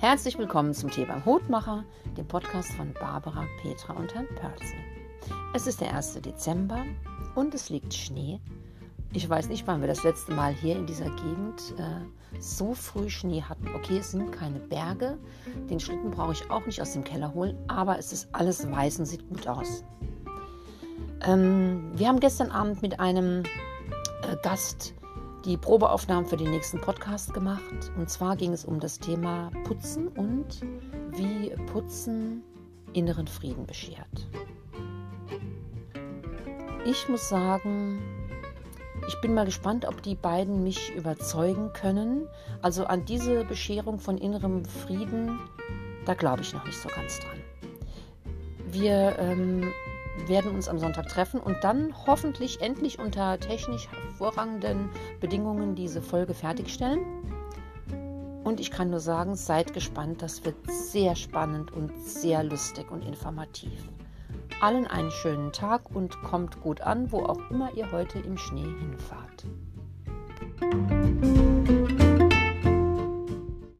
Herzlich willkommen zum Tee beim Hutmacher, dem Podcast von Barbara, Petra und Herrn Pörzel. Es ist der 1. Dezember und es liegt Schnee. Ich weiß nicht, wann wir das letzte Mal hier in dieser Gegend äh, so früh Schnee hatten. Okay, es sind keine Berge. Den Schlitten brauche ich auch nicht aus dem Keller holen, aber es ist alles weiß und sieht gut aus. Ähm, wir haben gestern Abend mit einem äh, Gast die Probeaufnahmen für den nächsten Podcast gemacht. Und zwar ging es um das Thema Putzen und wie Putzen inneren Frieden beschert. Ich muss sagen, ich bin mal gespannt, ob die beiden mich überzeugen können. Also an diese Bescherung von innerem Frieden, da glaube ich noch nicht so ganz dran. Wir ähm, werden uns am Sonntag treffen und dann hoffentlich endlich unter technisch hervorragenden Bedingungen diese Folge fertigstellen. Und ich kann nur sagen, seid gespannt, das wird sehr spannend und sehr lustig und informativ. Allen einen schönen Tag und kommt gut an, wo auch immer ihr heute im Schnee hinfahrt.